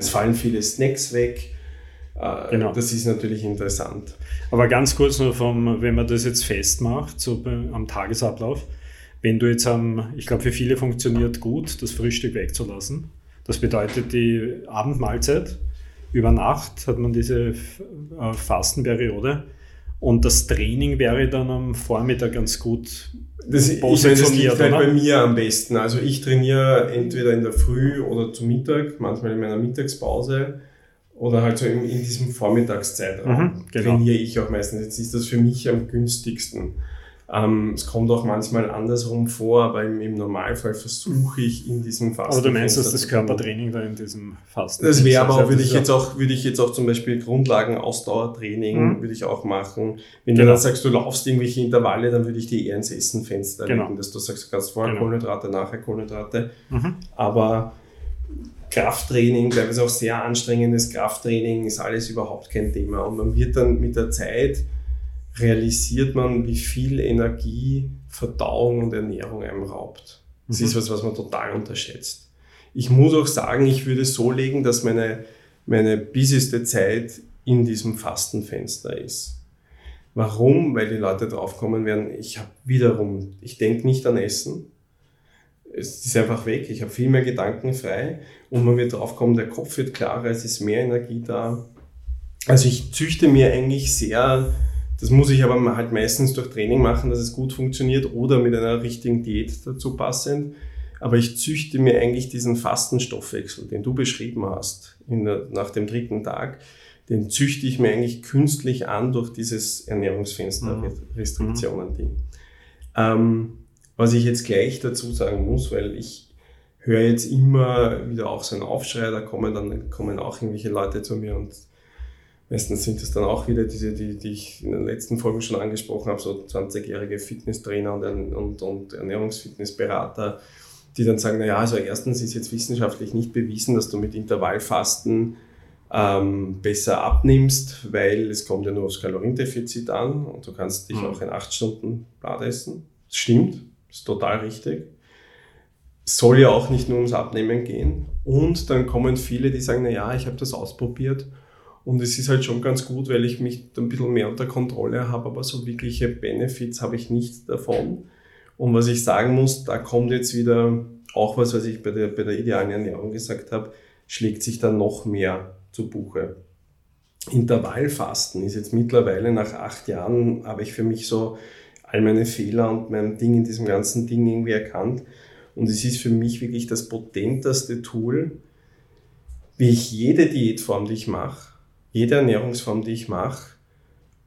Es fallen viele Snacks weg. Äh, genau. Das ist natürlich interessant. Aber ganz kurz nur vom, wenn man das jetzt festmacht, so am Tagesablauf, wenn du jetzt am, ich glaube für viele funktioniert gut, das Frühstück wegzulassen. Das bedeutet die Abendmahlzeit. Über Nacht hat man diese äh, Fastenperiode. Und das Training wäre dann am Vormittag ganz gut das, meine, das liegt halt bei mir am besten. Also ich trainiere entweder in der Früh oder zu Mittag, manchmal in meiner Mittagspause oder halt so in, in diesem Vormittagszeitraum mhm, genau. trainiere ich auch meistens. Jetzt ist das für mich am günstigsten. Ähm, es kommt auch manchmal andersrum vor, aber im, im Normalfall versuche ich in diesem Fasten. Aber du meinst, dass das Körpertraining da in diesem Fasten Das wäre aber auch, würde ich jetzt auch, würde ich jetzt auch zum Beispiel Grundlagen Ausdauertraining, mhm. würde ich auch machen. Wenn genau. du dann sagst, du laufst irgendwelche Intervalle, dann würde ich die eher ins Essenfenster genau. legen, dass du sagst, du kannst vorher genau. Kohlenhydrate, nachher Kohlenhydrate. Mhm. Aber Krafttraining, teilweise auch sehr anstrengendes Krafttraining, ist alles überhaupt kein Thema. Und man wird dann mit der Zeit realisiert man, wie viel Energie Verdauung und Ernährung einem raubt. Das mhm. ist was, was man total unterschätzt. Ich muss auch sagen, ich würde es so legen, dass meine, meine busyste Zeit in diesem Fastenfenster ist. Warum? Weil die Leute draufkommen werden, ich habe wiederum, ich denke nicht an Essen. Es ist einfach weg. Ich habe viel mehr Gedanken frei und man wird draufkommen, der Kopf wird klarer, es ist mehr Energie da. Also ich züchte mir eigentlich sehr das muss ich aber halt meistens durch Training machen, dass es gut funktioniert oder mit einer richtigen Diät dazu passend. Aber ich züchte mir eigentlich diesen Fastenstoffwechsel, den du beschrieben hast, der, nach dem dritten Tag, den züchte ich mir eigentlich künstlich an durch dieses Ernährungsfenster-Restriktionen-Ding. Mhm. Ähm, was ich jetzt gleich dazu sagen muss, weil ich höre jetzt immer wieder auch so einen Aufschrei, da kommen dann kommen auch irgendwelche Leute zu mir und Meistens sind es dann auch wieder diese, die, die ich in den letzten Folgen schon angesprochen habe, so 20-jährige Fitnesstrainer und, und, und Ernährungsfitnessberater, die dann sagen, naja, also erstens ist jetzt wissenschaftlich nicht bewiesen, dass du mit Intervallfasten ähm, besser abnimmst, weil es kommt ja nur aufs Kaloriendefizit an und du kannst dich mhm. auch in acht Stunden Blatt essen. Das stimmt, ist total richtig. Soll ja auch nicht nur ums Abnehmen gehen. Und dann kommen viele, die sagen, naja, ich habe das ausprobiert und es ist halt schon ganz gut, weil ich mich ein bisschen mehr unter Kontrolle habe, aber so wirkliche Benefits habe ich nicht davon. Und was ich sagen muss, da kommt jetzt wieder auch was, was ich bei der, bei der idealen Ernährung gesagt habe, schlägt sich dann noch mehr zu Buche. Intervallfasten ist jetzt mittlerweile nach acht Jahren, habe ich für mich so all meine Fehler und mein Ding in diesem ganzen Ding irgendwie erkannt. Und es ist für mich wirklich das potenteste Tool, wie ich jede Diätform, die ich mache, jede Ernährungsform, die ich mache,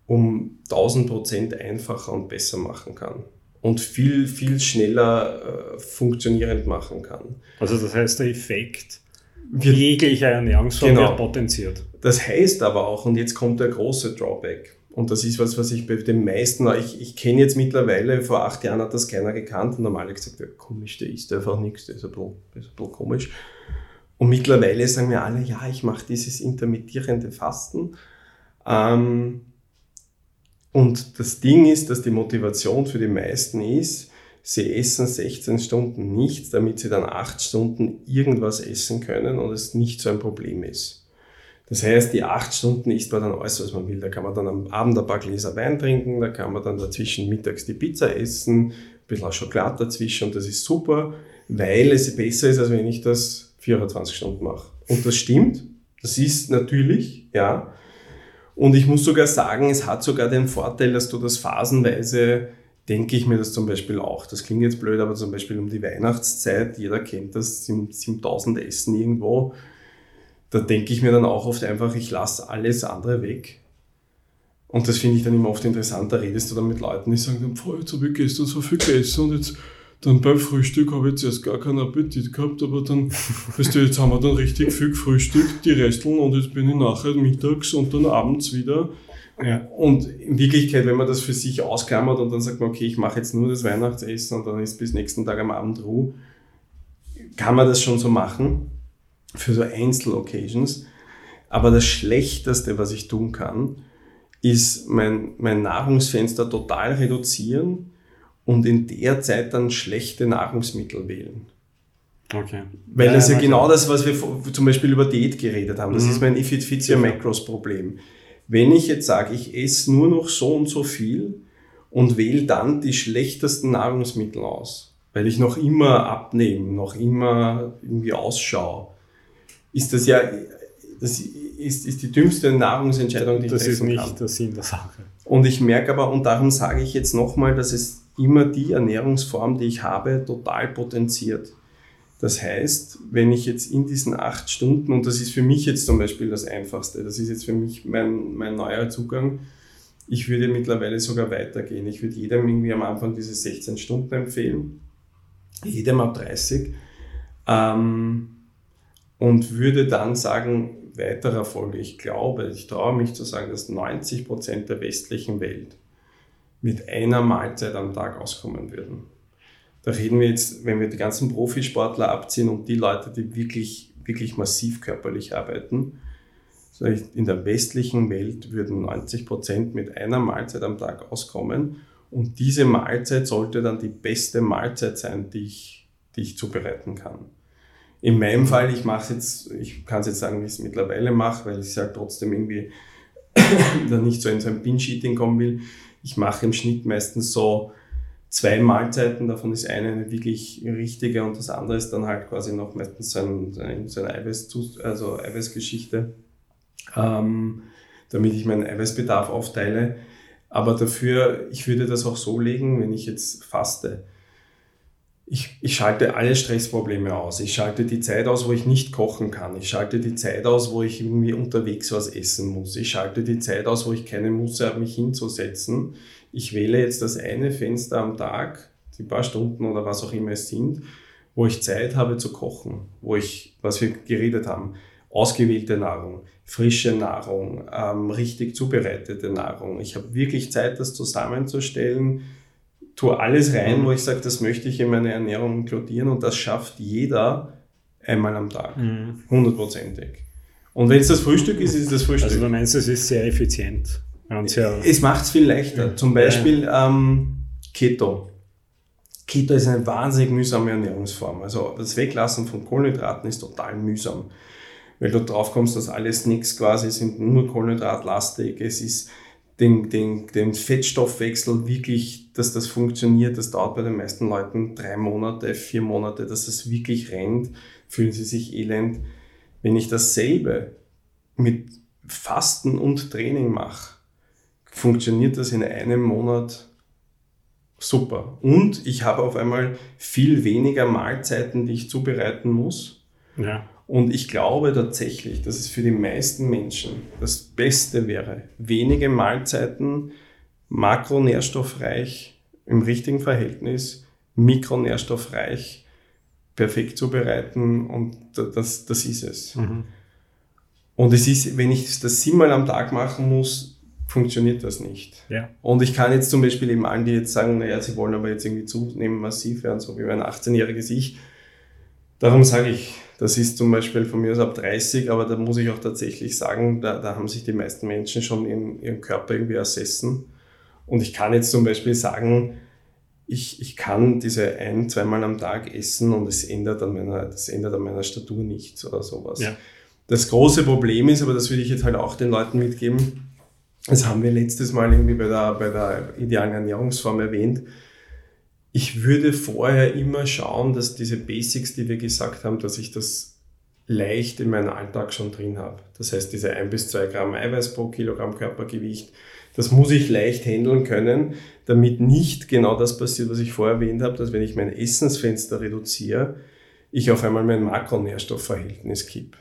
um 1000 Prozent einfacher und besser machen kann und viel, viel schneller äh, funktionierend machen kann. Also das heißt, der Effekt wird, jeglicher Ernährungsform genau. wird potenziert. Das heißt aber auch, und jetzt kommt der große Drawback, und das ist was, was ich bei den meisten, ich, ich kenne jetzt mittlerweile, vor acht Jahren hat das keiner gekannt und normal gesagt, ja, komisch, der isst einfach nichts, der ist ein bisschen, ist ein bisschen komisch. Und mittlerweile sagen wir alle, ja, ich mache dieses intermittierende Fasten. Ähm, und das Ding ist, dass die Motivation für die meisten ist, sie essen 16 Stunden nichts, damit sie dann 8 Stunden irgendwas essen können und es nicht so ein Problem ist. Das heißt, die 8 Stunden isst man dann alles, was man will. Da kann man dann am Abend ein paar Gläser Wein trinken, da kann man dann dazwischen mittags die Pizza essen, ein bisschen Schokolade dazwischen und das ist super, weil es besser ist, als wenn ich das 24 Stunden mache. Und das stimmt. Das ist natürlich, ja. Und ich muss sogar sagen, es hat sogar den Vorteil, dass du das phasenweise, denke ich mir das zum Beispiel auch. Das klingt jetzt blöd, aber zum Beispiel um die Weihnachtszeit, jeder kennt das, 7000 Essen irgendwo. Da denke ich mir dann auch oft einfach, ich lasse alles andere weg. Und das finde ich dann immer oft interessant. Da redest du dann mit Leuten, die sagen, jetzt habe ich gestern so viel gegessen und jetzt dann beim Frühstück habe ich zuerst gar keinen Appetit gehabt, aber dann, weißt du, jetzt haben wir dann richtig viel gefrühstückt, die Resteln, und jetzt bin ich nachher mittags und dann abends wieder. Ja. Und in Wirklichkeit, wenn man das für sich ausklammert und dann sagt man, okay, ich mache jetzt nur das Weihnachtsessen und dann ist bis nächsten Tag am Abend Ruhe, kann man das schon so machen, für so Einzel-Occasions. Aber das Schlechteste, was ich tun kann, ist mein, mein Nahrungsfenster total reduzieren und in der Zeit dann schlechte Nahrungsmittel wählen. Okay. Weil das ja, ja genau das, was wir zum Beispiel über Diät geredet haben. Das mhm. ist mein If It Fits Your Macros Problem. Wenn ich jetzt sage, ich esse nur noch so und so viel und wähle dann die schlechtesten Nahrungsmittel aus, weil ich noch immer abnehme, noch immer irgendwie ausschaue, ist das ja, das ist, ist die dümmste Nahrungsentscheidung, die das ich treffen kann. Das ist nicht der Sinn der Sache. Und ich merke aber, und darum sage ich jetzt nochmal, dass es immer die Ernährungsform, die ich habe, total potenziert. Das heißt, wenn ich jetzt in diesen acht Stunden, und das ist für mich jetzt zum Beispiel das Einfachste, das ist jetzt für mich mein, mein neuer Zugang, ich würde mittlerweile sogar weitergehen. Ich würde jedem irgendwie am Anfang diese 16 Stunden empfehlen, jedem ab 30, ähm, und würde dann sagen, weiterer Folge, ich glaube, ich traue mich zu sagen, dass 90 Prozent der westlichen Welt mit einer Mahlzeit am Tag auskommen würden. Da reden wir jetzt, wenn wir die ganzen Profisportler abziehen und die Leute, die wirklich, wirklich massiv körperlich arbeiten, in der westlichen Welt würden 90 Prozent mit einer Mahlzeit am Tag auskommen. Und diese Mahlzeit sollte dann die beste Mahlzeit sein, die ich, die ich zubereiten kann. In meinem Fall, ich mache jetzt, ich kann es jetzt sagen, wie ich es mittlerweile mache, weil ich es halt trotzdem irgendwie dann nicht so in so ein Binge-Eating kommen will. Ich mache im Schnitt meistens so zwei Mahlzeiten, davon ist eine wirklich richtige und das andere ist dann halt quasi noch meistens so ein, so ein Eiweiß, also Eiweißgeschichte, ähm, damit ich meinen Eiweißbedarf aufteile. Aber dafür, ich würde das auch so legen, wenn ich jetzt faste ich, ich schalte alle Stressprobleme aus. Ich schalte die Zeit aus, wo ich nicht kochen kann. Ich schalte die Zeit aus, wo ich irgendwie unterwegs was essen muss. Ich schalte die Zeit aus, wo ich keine Muße habe, mich hinzusetzen. Ich wähle jetzt das eine Fenster am Tag, die paar Stunden oder was auch immer es sind, wo ich Zeit habe zu kochen, wo ich, was wir geredet haben, ausgewählte Nahrung, frische Nahrung, ähm, richtig zubereitete Nahrung. Ich habe wirklich Zeit, das zusammenzustellen tue alles rein, mhm. wo ich sage, das möchte ich in meine Ernährung inkludieren und das schafft jeder einmal am Tag. Mhm. Hundertprozentig. Und wenn es das Frühstück ist, ist es das Frühstück. Also du meinst, es ist sehr effizient. Sehr es macht es viel leichter. Zum Beispiel ähm, Keto. Keto ist eine wahnsinnig mühsame Ernährungsform. Also das Weglassen von Kohlenhydraten ist total mühsam. Weil du drauf kommst, dass alles nichts quasi sind nur Kohlenhydratlastig. Es ist den, den, den Fettstoffwechsel wirklich, dass das funktioniert, das dauert bei den meisten Leuten drei Monate, vier Monate, dass es wirklich rennt, fühlen sie sich elend. Wenn ich dasselbe mit Fasten und Training mache, funktioniert das in einem Monat super. Und ich habe auf einmal viel weniger Mahlzeiten, die ich zubereiten muss. Ja. Und ich glaube tatsächlich, dass es für die meisten Menschen das Beste wäre, wenige Mahlzeiten, makronährstoffreich im richtigen Verhältnis, mikronährstoffreich, perfekt zubereiten und das, das ist es. Mhm. Und es ist, wenn ich das siebenmal am Tag machen muss, funktioniert das nicht. Ja. Und ich kann jetzt zum Beispiel eben allen, die jetzt sagen, naja, sie wollen aber jetzt irgendwie zunehmen, massiv werden, so wie mein 18-jähriges Ich, darum sage ich, das ist zum Beispiel von mir aus ab 30, aber da muss ich auch tatsächlich sagen, da, da haben sich die meisten Menschen schon in ihrem Körper irgendwie ersessen. Und ich kann jetzt zum Beispiel sagen, ich, ich kann diese ein, zweimal am Tag essen und es ändert an meiner, das ändert an meiner Statur nichts oder sowas. Ja. Das große Problem ist, aber das würde ich jetzt halt auch den Leuten mitgeben, das haben wir letztes Mal irgendwie bei der, bei der idealen Ernährungsform erwähnt, ich würde vorher immer schauen, dass diese Basics, die wir gesagt haben, dass ich das leicht in meinen Alltag schon drin habe. Das heißt, diese ein bis zwei Gramm Eiweiß pro Kilogramm Körpergewicht, das muss ich leicht handeln können, damit nicht genau das passiert, was ich vorher erwähnt habe, dass wenn ich mein Essensfenster reduziere, ich auf einmal mein Makronährstoffverhältnis kipp.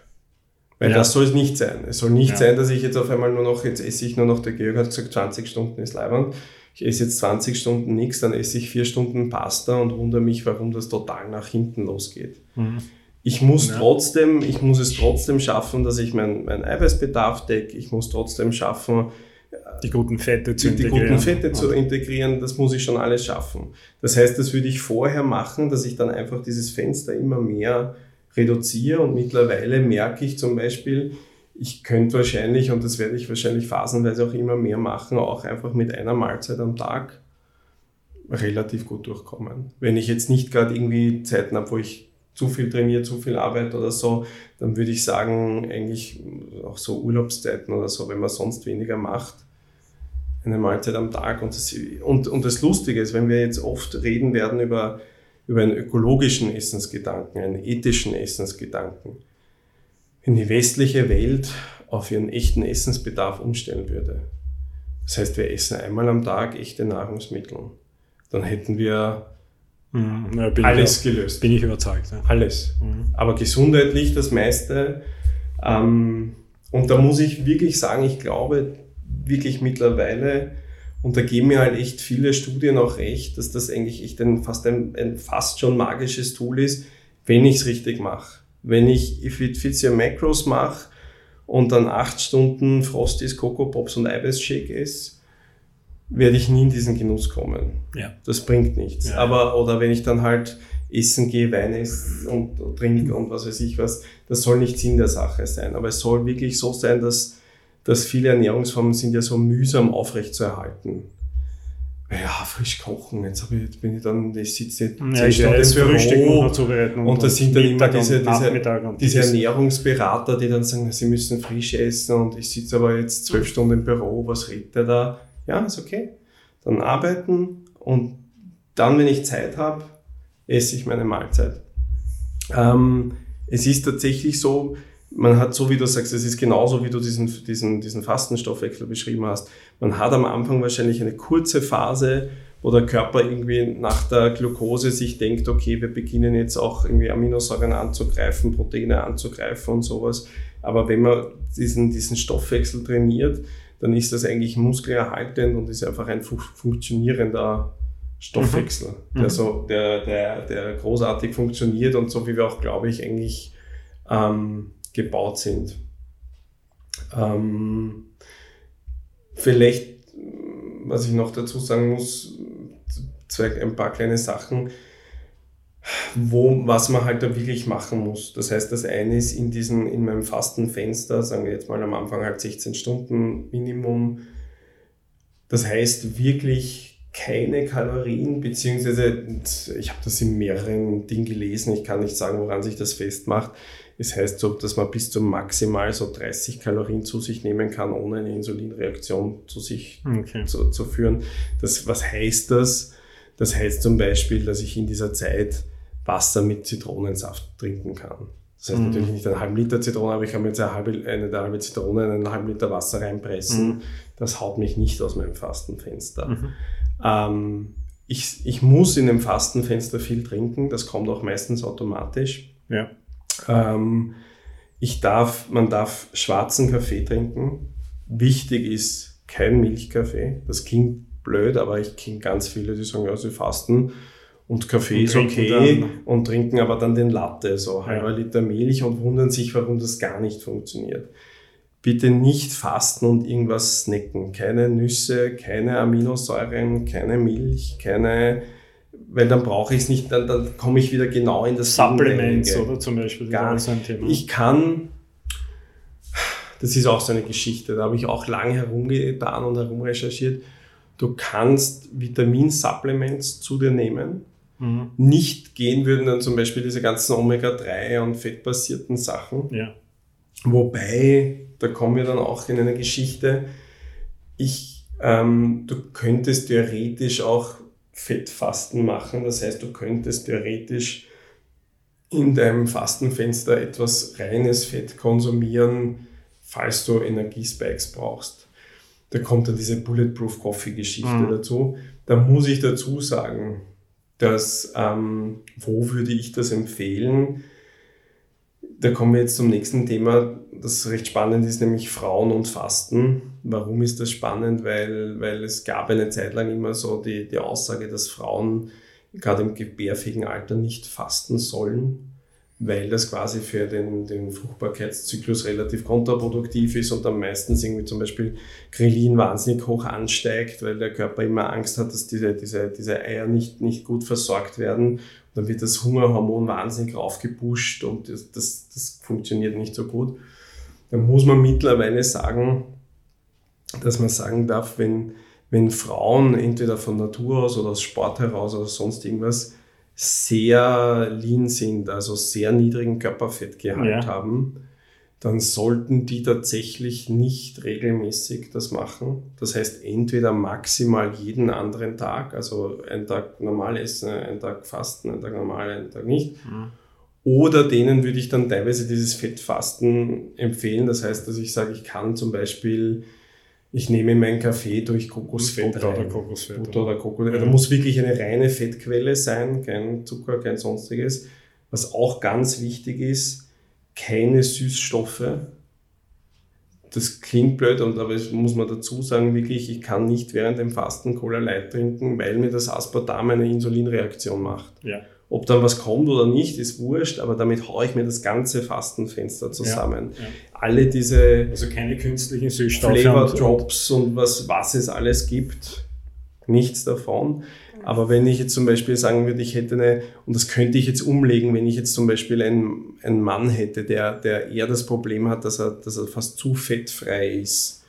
Weil ja. das soll es nicht sein. Es soll nicht ja. sein, dass ich jetzt auf einmal nur noch, jetzt esse ich nur noch, der Georg hat gesagt, 20 Stunden ist leibend ich esse jetzt 20 Stunden nichts, dann esse ich vier Stunden Pasta und wundere mich, warum das total nach hinten losgeht. Mhm. Ich muss ja. trotzdem, ich muss es trotzdem schaffen, dass ich meinen mein Eiweißbedarf decke. Ich muss trotzdem schaffen, die guten Fette zu die, integrieren. Die guten Fette zu integrieren, das muss ich schon alles schaffen. Das heißt, das würde ich vorher machen, dass ich dann einfach dieses Fenster immer mehr reduziere und mittlerweile merke ich zum Beispiel, ich könnte wahrscheinlich, und das werde ich wahrscheinlich phasenweise auch immer mehr machen, auch einfach mit einer Mahlzeit am Tag relativ gut durchkommen. Wenn ich jetzt nicht gerade irgendwie Zeiten habe, wo ich zu viel trainiert, zu viel Arbeit oder so, dann würde ich sagen, eigentlich auch so Urlaubszeiten oder so, wenn man sonst weniger macht, eine Mahlzeit am Tag. Und das, und, und das Lustige ist, wenn wir jetzt oft reden werden über, über einen ökologischen Essensgedanken, einen ethischen Essensgedanken, wenn die westliche Welt auf ihren echten Essensbedarf umstellen würde, das heißt, wir essen einmal am Tag echte Nahrungsmittel, dann hätten wir Mhm, ja, alles ich, gelöst. Bin ich überzeugt. Ja. Alles. Mhm. Aber gesundheitlich das meiste. Ähm, und da muss ich wirklich sagen, ich glaube wirklich mittlerweile, und da geben mir halt echt viele Studien auch recht, dass das eigentlich echt ein, fast ein, ein fast schon magisches Tool ist, wenn ich es richtig mache. Wenn ich If It Fits Your Macros mache und dann acht Stunden Frosties, Coco Pops und Eiweißshake esse, werde ich nie in diesen Genuss kommen. Ja. Das bringt nichts. Ja. Aber, oder wenn ich dann halt essen gehe, Wein esse und, und trinke und was weiß ich was, das soll nicht Sinn der Sache sein. Aber es soll wirklich so sein, dass, dass viele Ernährungsformen sind ja so mühsam aufrechtzuerhalten. Ja, frisch kochen. Jetzt, ich, jetzt bin ich dann, ich sitze jetzt ja, ich Stunden im Frühstück noch zubereiten. Und, und da sind dann immer diese, diese, diese, diese Ernährungsberater, die dann sagen, sie müssen frisch essen und ich sitze aber jetzt zwölf Stunden im Büro, was redet der da? Ja, ist okay. Dann arbeiten und dann, wenn ich Zeit habe, esse ich meine Mahlzeit. Ähm, es ist tatsächlich so, man hat, so wie du sagst, es ist genauso, wie du diesen, diesen, diesen Fastenstoffwechsel beschrieben hast. Man hat am Anfang wahrscheinlich eine kurze Phase, wo der Körper irgendwie nach der Glucose sich denkt, okay, wir beginnen jetzt auch irgendwie Aminosäuren anzugreifen, Proteine anzugreifen und sowas. Aber wenn man diesen, diesen Stoffwechsel trainiert, dann ist das eigentlich muskelerhaltend und ist einfach ein funktionierender Stoffwechsel, mhm. der, so, der, der, der großartig funktioniert und so wie wir auch, glaube ich, eigentlich ähm, gebaut sind. Ähm, vielleicht, was ich noch dazu sagen muss, zwei, ein paar kleine Sachen wo, was man halt da wirklich machen muss. Das heißt, das eine ist in diesem, in meinem Fastenfenster, sagen wir jetzt mal am Anfang halt 16 Stunden Minimum. Das heißt wirklich keine Kalorien, beziehungsweise ich habe das in mehreren Dingen gelesen, ich kann nicht sagen, woran sich das festmacht. Es heißt so, dass man bis zu maximal so 30 Kalorien zu sich nehmen kann, ohne eine Insulinreaktion zu sich okay. zu, zu führen. Das, was heißt das? Das heißt zum Beispiel, dass ich in dieser Zeit Wasser mit Zitronensaft trinken kann. Das heißt mhm. natürlich nicht einen halben Liter Zitrone, aber ich kann mir jetzt eine halbe, eine, halbe Zitrone in einen halben Liter Wasser reinpressen. Mhm. Das haut mich nicht aus meinem Fastenfenster. Mhm. Ähm, ich, ich muss in dem Fastenfenster viel trinken, das kommt auch meistens automatisch. Ja. Ähm, ich darf, man darf schwarzen Kaffee trinken. Wichtig ist kein Milchkaffee. Das klingt blöd, aber ich kenne ganz viele, die sagen, ja, sie fasten und Kaffee und ist okay dann. und trinken aber dann den Latte, so halber ja. Liter Milch und wundern sich, warum das gar nicht funktioniert. Bitte nicht fasten und irgendwas snacken. Keine Nüsse, keine Aminosäuren, keine Milch, keine, weil dann brauche ich es nicht, dann, dann komme ich wieder genau in das Supplements oder zum Beispiel. Gar nicht. ein Thema. Ich kann, das ist auch so eine Geschichte, da habe ich auch lange herumgetan und herumrecherchiert. Du kannst Vitaminsupplements zu dir nehmen mhm. nicht gehen würden dann zum Beispiel diese ganzen Omega-3 und fettbasierten Sachen. Ja. Wobei, da kommen wir dann auch in eine Geschichte, ich, ähm, du könntest theoretisch auch Fettfasten machen. Das heißt, du könntest theoretisch in deinem Fastenfenster etwas reines Fett konsumieren, falls du Energiespikes brauchst. Da kommt dann diese Bulletproof Coffee Geschichte mhm. dazu. Da muss ich dazu sagen, dass, ähm, wo würde ich das empfehlen? Da kommen wir jetzt zum nächsten Thema, das recht spannend ist, nämlich Frauen und Fasten. Warum ist das spannend? Weil, weil es gab eine Zeit lang immer so die, die Aussage, dass Frauen gerade im gebärfähigen Alter nicht fasten sollen weil das quasi für den, den Fruchtbarkeitszyklus relativ kontraproduktiv ist und dann meistens irgendwie zum Beispiel Grillin wahnsinnig hoch ansteigt, weil der Körper immer Angst hat, dass diese, diese, diese Eier nicht, nicht gut versorgt werden. Dann wird das Hungerhormon wahnsinnig raufgepusht und das, das, das funktioniert nicht so gut. Da muss man mittlerweile sagen, dass man sagen darf, wenn, wenn Frauen entweder von Natur aus oder aus Sport heraus oder sonst irgendwas sehr lean sind, also sehr niedrigen Körperfettgehalt ja. haben, dann sollten die tatsächlich nicht regelmäßig das machen. Das heißt, entweder maximal jeden anderen Tag, also einen Tag normal essen, einen Tag fasten, einen Tag normal, einen Tag nicht. Mhm. Oder denen würde ich dann teilweise dieses Fettfasten empfehlen. Das heißt, dass ich sage, ich kann zum Beispiel, ich nehme meinen Kaffee durch Kokosfett Butter rein. oder Kokosfett. Butter oder Kokosfett. Ja. Da muss wirklich eine reine Fettquelle sein, kein Zucker, kein sonstiges. Was auch ganz wichtig ist, keine Süßstoffe. Das klingt blöd, aber es muss man dazu sagen, wirklich, ich kann nicht während dem Fasten Cola Light trinken, weil mir das Aspartam eine Insulinreaktion macht. Ja. Ob dann was kommt oder nicht, ist wurscht, aber damit haue ich mir das ganze Fastenfenster zusammen. Ja, ja. Alle diese also keine künstlichen Süßstoffe Flavor Drops und was, was es alles gibt, nichts davon. Aber wenn ich jetzt zum Beispiel sagen würde, ich hätte eine, und das könnte ich jetzt umlegen, wenn ich jetzt zum Beispiel einen, einen Mann hätte, der, der eher das Problem hat, dass er, dass er fast zu fettfrei ist.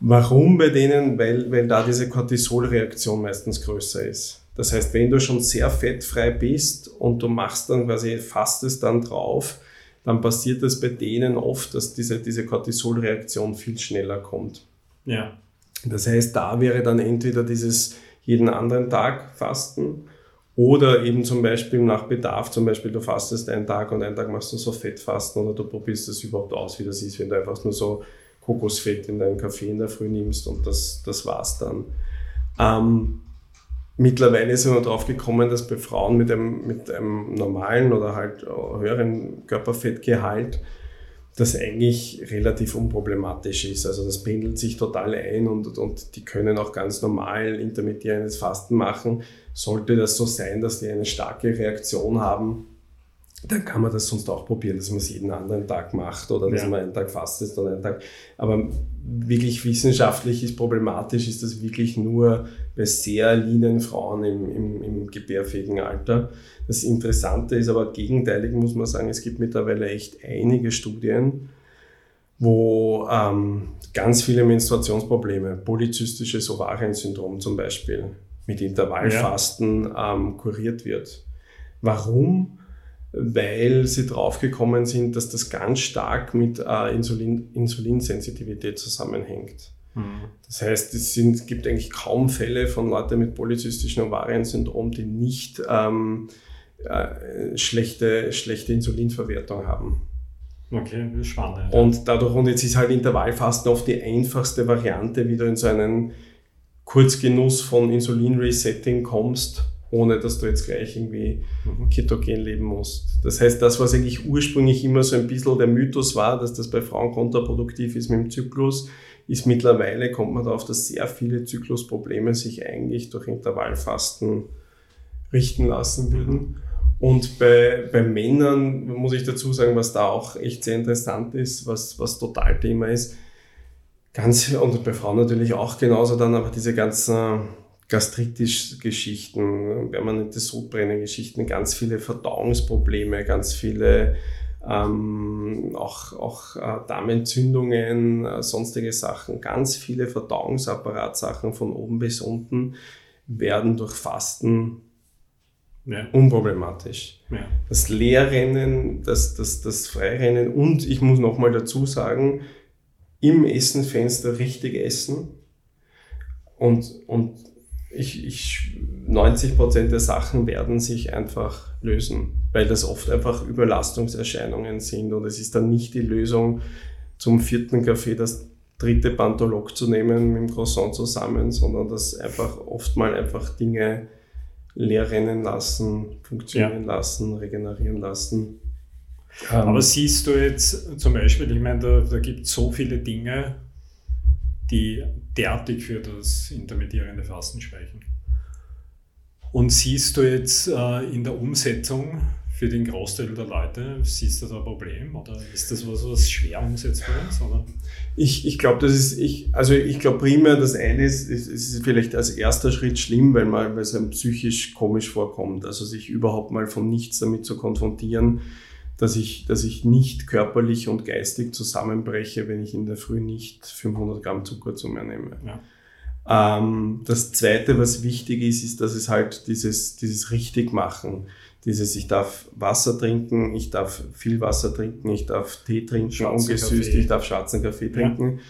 Warum bei denen? Weil, weil da diese Cortisolreaktion meistens größer ist. Das heißt, wenn du schon sehr fettfrei bist und du machst dann quasi, fastest dann drauf, dann passiert das bei denen oft, dass diese, diese Cortisolreaktion viel schneller kommt. Ja. Das heißt, da wäre dann entweder dieses jeden anderen Tag fasten. Oder eben zum Beispiel nach Bedarf, zum Beispiel du fastest einen Tag und einen Tag machst du so Fettfasten oder du probierst es überhaupt aus, wie das ist, wenn du einfach nur so Kokosfett in deinen Kaffee in der Früh nimmst und das, das war's dann. Ähm, mittlerweile sind wir darauf gekommen, dass bei Frauen mit einem, mit einem normalen oder halt höheren Körperfettgehalt das eigentlich relativ unproblematisch ist. Also das pendelt sich total ein und, und die können auch ganz normal intermittierendes Fasten machen. Sollte das so sein, dass die eine starke Reaktion haben, dann kann man das sonst auch probieren, dass man es jeden anderen Tag macht oder dass ja. man einen Tag fastet oder einen Tag. Aber wirklich wissenschaftlich ist problematisch, ist das wirklich nur bei sehr leanen Frauen im, im, im gebärfähigen Alter. Das Interessante ist aber gegenteilig, muss man sagen, es gibt mittlerweile echt einige Studien, wo ähm, ganz viele Menstruationsprobleme, polyzystisches Ovariensyndrom zum Beispiel, mit Intervallfasten ja. ähm, kuriert wird. Warum? Weil sie draufgekommen sind, dass das ganz stark mit äh, Insulin, Insulinsensitivität zusammenhängt. Mhm. Das heißt, es sind, gibt eigentlich kaum Fälle von Leuten mit polyzystischem Ovariensyndrom, die nicht ähm, äh, schlechte, schlechte Insulinverwertung haben. Okay, spannend. Und dadurch, und jetzt ist halt Intervallfasten oft die einfachste Variante, wie du in so einen Kurzgenuss von Insulin-Resetting kommst ohne dass du jetzt gleich irgendwie mhm. ketogen leben musst. Das heißt, das, was eigentlich ursprünglich immer so ein bisschen der Mythos war, dass das bei Frauen kontraproduktiv ist mit dem Zyklus, ist mittlerweile, kommt man darauf, dass sehr viele Zyklusprobleme sich eigentlich durch Intervallfasten richten lassen würden. Und bei, bei Männern muss ich dazu sagen, was da auch echt sehr interessant ist, was, was total Thema ist, ganz, und bei Frauen natürlich auch genauso dann, aber diese ganzen Gastritis-Geschichten, permanente Sodbrennen-Geschichten, ganz viele Verdauungsprobleme, ganz viele ähm, auch, auch äh, Darmentzündungen, äh, sonstige Sachen, ganz viele Verdauungsapparatssachen von oben bis unten werden durch Fasten ja. unproblematisch. Ja. Das Leerrennen, das, das, das Freirennen und ich muss nochmal dazu sagen, im Essenfenster richtig essen und, und ich, ich 90 Prozent der Sachen werden sich einfach lösen, weil das oft einfach Überlastungserscheinungen sind und es ist dann nicht die Lösung, zum vierten Kaffee das dritte Pantolog zu nehmen mit dem Croissant zusammen, sondern das einfach oft mal einfach Dinge leer rennen lassen, funktionieren ja. lassen, regenerieren lassen. Aber ähm, siehst du jetzt zum Beispiel, ich meine, da, da gibt es so viele Dinge, die derartig für das intermittierende Fasten sprechen. Und siehst du jetzt äh, in der Umsetzung für den Großteil der Leute, siehst du da ein Problem oder ist das was, was schwer umsetzbar ist? Oder? Ich, ich glaube, das ist, ich, also ich glaube primär, das eine ist, ist, ist vielleicht als erster Schritt schlimm, weil, man, weil es einem psychisch komisch vorkommt. Also sich überhaupt mal von nichts damit zu konfrontieren, dass ich, dass ich nicht körperlich und geistig zusammenbreche, wenn ich in der Früh nicht 500 Gramm Zucker zu mir nehme. Ja. Ähm, das zweite, was wichtig ist, ist, dass es halt dieses, dieses richtig machen. Dieses, ich darf Wasser trinken, ich darf viel Wasser trinken, ich darf Tee trinken, ungesüßt, ich darf schwarzen Kaffee Ja. trinken.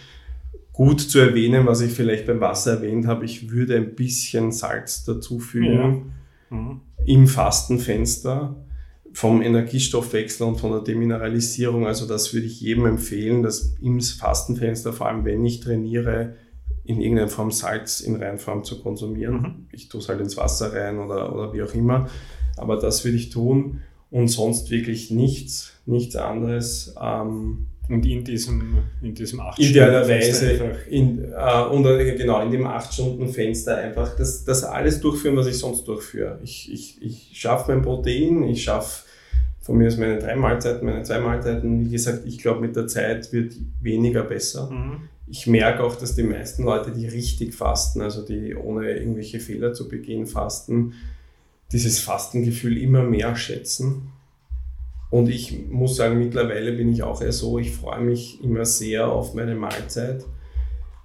Gut zu erwähnen, was ich vielleicht beim Wasser erwähnt habe, ich würde ein bisschen Salz dazufügen Mhm. im Fastenfenster vom Energiestoffwechsel und von der Demineralisierung. Also das würde ich jedem empfehlen, dass im Fastenfenster, vor allem wenn ich trainiere, in irgendeiner Form Salz in Reinform zu konsumieren. Mhm. Ich tue es halt ins Wasser rein oder, oder wie auch immer. Aber das würde ich tun und sonst wirklich nichts, nichts anderes. Ähm, Und in diesem, in diesem acht Idealerweise Stunden einfach- in, äh, und äh, genau in dem 8-Stunden-Fenster einfach das, das alles durchführen, was ich sonst durchführe. Ich, ich, ich schaffe mein Protein, ich schaffe von mir aus meine drei Mahlzeiten, meine zwei Mahlzeiten. Wie gesagt, ich glaube, mit der Zeit wird weniger besser. Mhm. Ich merke auch, dass die meisten Leute, die richtig fasten, also die ohne irgendwelche Fehler zu begehen fasten, dieses Fastengefühl immer mehr schätzen. Und ich muss sagen, mittlerweile bin ich auch eher so, ich freue mich immer sehr auf meine Mahlzeit.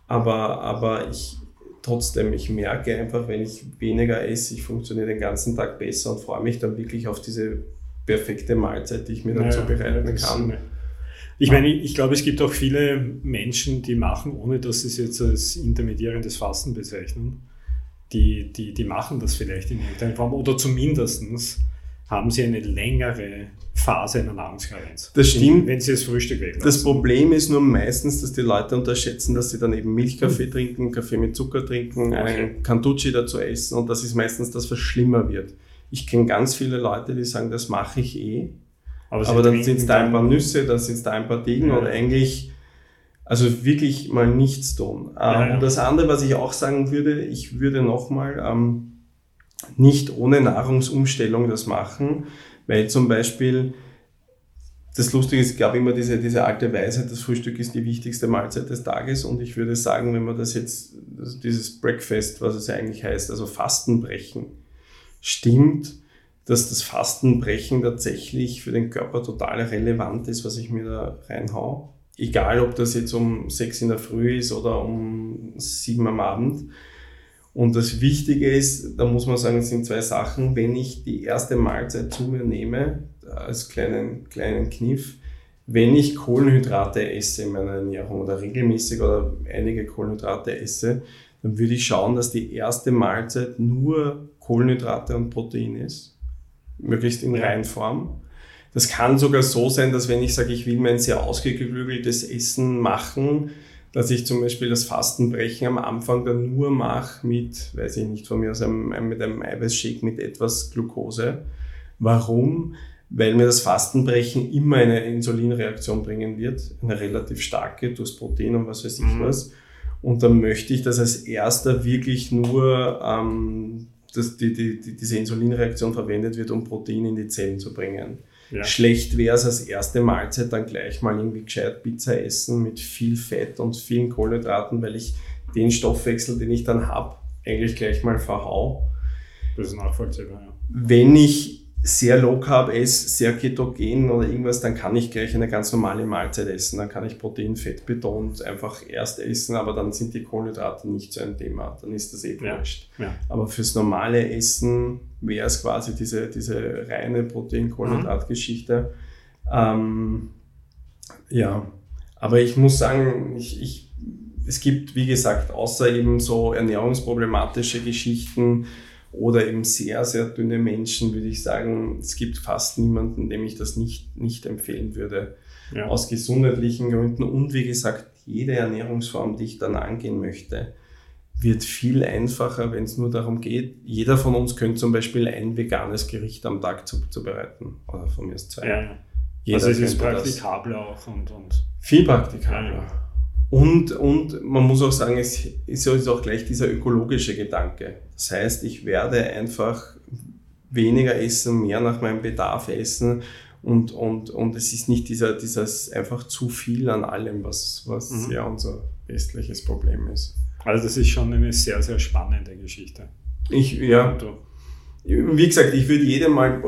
Aber, aber ich trotzdem, ich merke einfach, wenn ich weniger esse, ich funktioniere den ganzen Tag besser und freue mich dann wirklich auf diese perfekte Mahlzeit, die ich mir dann Naja, zubereiten kann. Ich meine, ich glaube, es gibt auch viele Menschen, die machen, ohne dass sie es jetzt als intermediärendes Fasten bezeichnen, die, die, die machen das vielleicht in irgendeiner Form oder zumindest haben sie eine längere Phase einer Nahrungskarenz. Das stimmt. Wenn sie das Frühstück weglassen. Das Problem ist nur meistens, dass die Leute unterschätzen, dass sie dann eben Milchkaffee trinken, Kaffee mit Zucker trinken, Okay. einen Cantucci dazu essen und das ist meistens das, was schlimmer wird. Ich kenne ganz viele Leute, die sagen, das mache ich eh, sie aber dann sind es da ein paar Nüsse, dann sind es da ein paar Dinge Ja. und eigentlich, also wirklich mal nichts tun. Ja, Ähm, ja. Und das andere, was ich auch sagen würde, ich würde nochmal ähm, nicht ohne Nahrungsumstellung das machen, weil zum Beispiel das Lustige ist, ich glaube immer diese, diese alte Weisheit, das Frühstück ist die wichtigste Mahlzeit des Tages und ich würde sagen, wenn man das jetzt, dieses Breakfast, was es eigentlich heißt, also Fastenbrechen, stimmt, dass das Fastenbrechen tatsächlich für den Körper total relevant ist, was ich mir da reinhau. Egal, ob das jetzt um sechs in der Früh ist oder um sieben am Abend. Und das Wichtige ist, da muss man sagen, es sind zwei Sachen. Wenn ich die erste Mahlzeit zu mir nehme, als kleinen, kleinen Kniff, wenn ich Kohlenhydrate esse in meiner Ernährung oder regelmäßig oder einige Kohlenhydrate esse, dann würde ich schauen, dass die erste Mahlzeit nur Kohlenhydrate und Protein ist. Möglichst in. Reinform. Das kann sogar so sein, dass wenn ich sage, ich will mir ein sehr ausgeklügeltes Essen machen, dass ich zum Beispiel das Fastenbrechen am Anfang dann nur mache mit, weiß ich nicht, von mir aus einem, mit einem Eiweißshake mit etwas Glucose. Warum? Weil mir das Fastenbrechen immer eine Insulinreaktion bringen wird, eine relativ starke durchs Protein und was weiß ich Mhm. was. Und dann möchte ich, dass als erster wirklich nur ähm, dass die, die, die, diese Insulinreaktion verwendet wird, um Protein in die Zellen zu bringen. Ja. Schlecht wäre es als erste Mahlzeit dann gleich mal irgendwie gescheit Pizza essen mit viel Fett und vielen Kohlenhydraten, weil ich den Stoffwechsel, den ich dann habe, eigentlich gleich mal verhau. Das ist nachvollziehbar, ja. Wenn ich sehr low carb esse, sehr ketogen oder irgendwas, dann kann ich gleich eine ganz normale Mahlzeit essen. Dann kann ich Protein, Fett betont einfach erst essen, aber dann sind die Kohlenhydrate nicht so ein Thema. Dann ist das eh Ja. wurscht. ja. Aber fürs normale Essen wäre es quasi diese, diese reine Protein-Kohlenhydrat-Geschichte. Ähm, ja, aber ich muss sagen, ich, ich, es gibt, wie gesagt, außer eben so ernährungsproblematische Geschichten oder eben sehr, sehr dünne Menschen, würde ich sagen, es gibt fast niemanden, dem ich das nicht, nicht empfehlen würde. Ja. Aus gesundheitlichen Gründen und wie gesagt, jede Ernährungsform, die ich dann angehen möchte, wird viel einfacher, wenn es nur darum geht. Jeder von uns könnte zum Beispiel ein veganes Gericht am Tag zu, zubereiten. Oder von mir aus zwei. ja. Jeder also es ist praktikabler auch und, und Viel praktikabler. Ja. Und, und man muss auch sagen, es ist auch gleich dieser ökologische Gedanke. Das heißt, ich werde einfach weniger essen, mehr nach meinem Bedarf essen und, und, und es ist nicht dieser, dieses einfach zu viel an allem, was, was Mhm. ja unser westliches Problem ist. also das ist schon eine sehr, sehr spannende Geschichte. Ich, ja, Wie gesagt, ich würde jedem mal,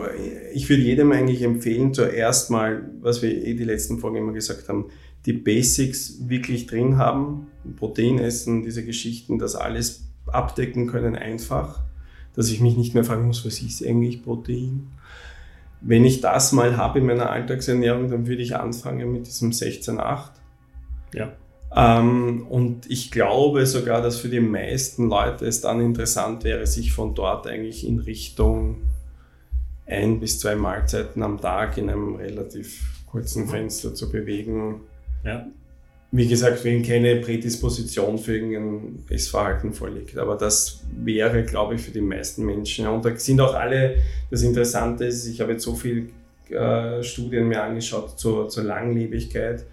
ich würde jedem eigentlich empfehlen, zuerst mal, was wir eh die letzten Folgen immer gesagt haben, die Basics wirklich drin haben, Protein essen, diese Geschichten, das alles abdecken können einfach, dass ich mich nicht mehr fragen muss, was ist eigentlich Protein? Wenn ich das mal habe in meiner Alltagsernährung, dann würde ich anfangen mit diesem 16-8. Ja. Ähm, und ich glaube sogar, dass für die meisten Leute es dann interessant wäre, sich von dort eigentlich in Richtung ein bis zwei Mahlzeiten am Tag in einem relativ kurzen. Fenster zu bewegen. Ja. Wie gesagt, wenn keine Prädisposition für irgendein Essverhalten vorliegt. Aber das wäre, glaube ich, für die meisten Menschen. Und da sind auch alle, das Interessante ist, ich habe jetzt so viele äh, Studien mir angeschaut zur, zur Langlebigkeit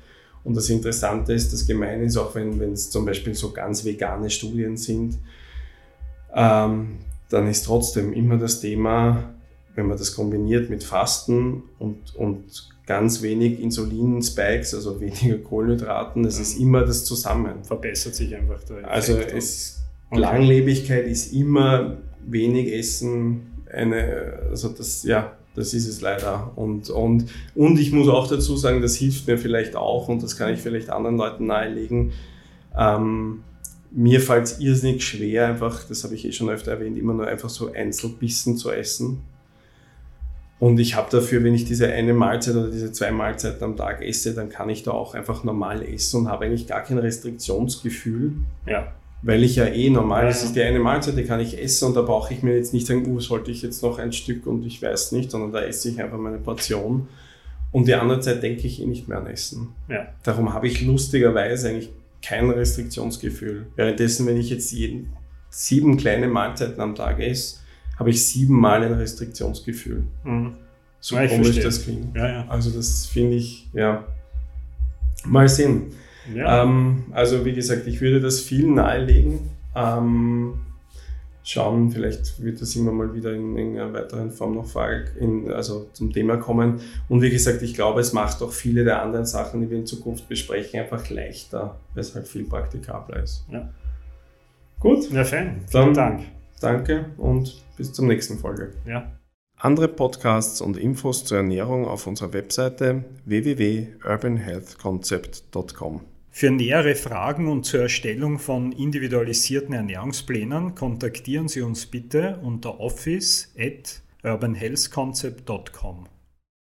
und das Interessante ist, das Gemeine ist, auch wenn es zum Beispiel so ganz vegane Studien sind, ähm, dann ist trotzdem immer das Thema, wenn man das kombiniert mit Fasten und, und ganz wenig Insulin-Spikes, also weniger Kohlenhydraten, das ja. ist immer das Zusammen. Verbessert sich einfach der Also es. Langlebigkeit ist immer wenig Essen, eine, also das, ja, das ist es leider. Und, und, und ich muss auch dazu sagen, das hilft mir vielleicht auch und das kann ich vielleicht anderen Leuten nahelegen. Ähm, mir fällt es irrsinnig schwer, einfach, das habe ich eh schon öfter erwähnt, immer nur einfach so Einzelbissen zu essen. Und ich habe dafür, wenn ich diese eine Mahlzeit oder diese zwei Mahlzeiten am Tag esse, dann kann ich da auch einfach normal essen und habe eigentlich gar kein Restriktionsgefühl. Ja weil ich ja eh normal, das ist die eine Mahlzeit, die kann ich essen und da brauche ich mir jetzt nicht sagen, uh, sollte ich jetzt noch ein Stück und ich weiß nicht, sondern da esse ich einfach meine Portion. Und die andere Zeit denke ich eh nicht mehr an Essen. Ja. Darum habe ich lustigerweise eigentlich kein Restriktionsgefühl. Währenddessen, wenn ich jetzt jeden, sieben kleine Mahlzeiten am Tag esse, habe ich siebenmal ein Restriktionsgefühl. Mhm. So ja, komisch das klingt. Ja, ja. Also das finde ich, ja. Mal sehen. Ähm, also wie gesagt, ich würde das viel nahelegen. Ähm, schauen, vielleicht wird das immer mal wieder in, in einer weiteren Form noch in, also zum Thema kommen. Und wie gesagt, ich glaube, es macht auch viele der anderen Sachen, die wir in Zukunft besprechen, einfach leichter, weil es halt viel praktikabler ist. Gut. Ja, fein. Vielen Dank. Danke und bis zur nächsten Folge. Ja. Andere Podcasts und Infos zur Ernährung auf unserer Webseite www.urbanhealthconcept.com. Für nähere Fragen und zur Erstellung von individualisierten Ernährungsplänen kontaktieren Sie uns bitte unter office at urbanhealthconcept.com.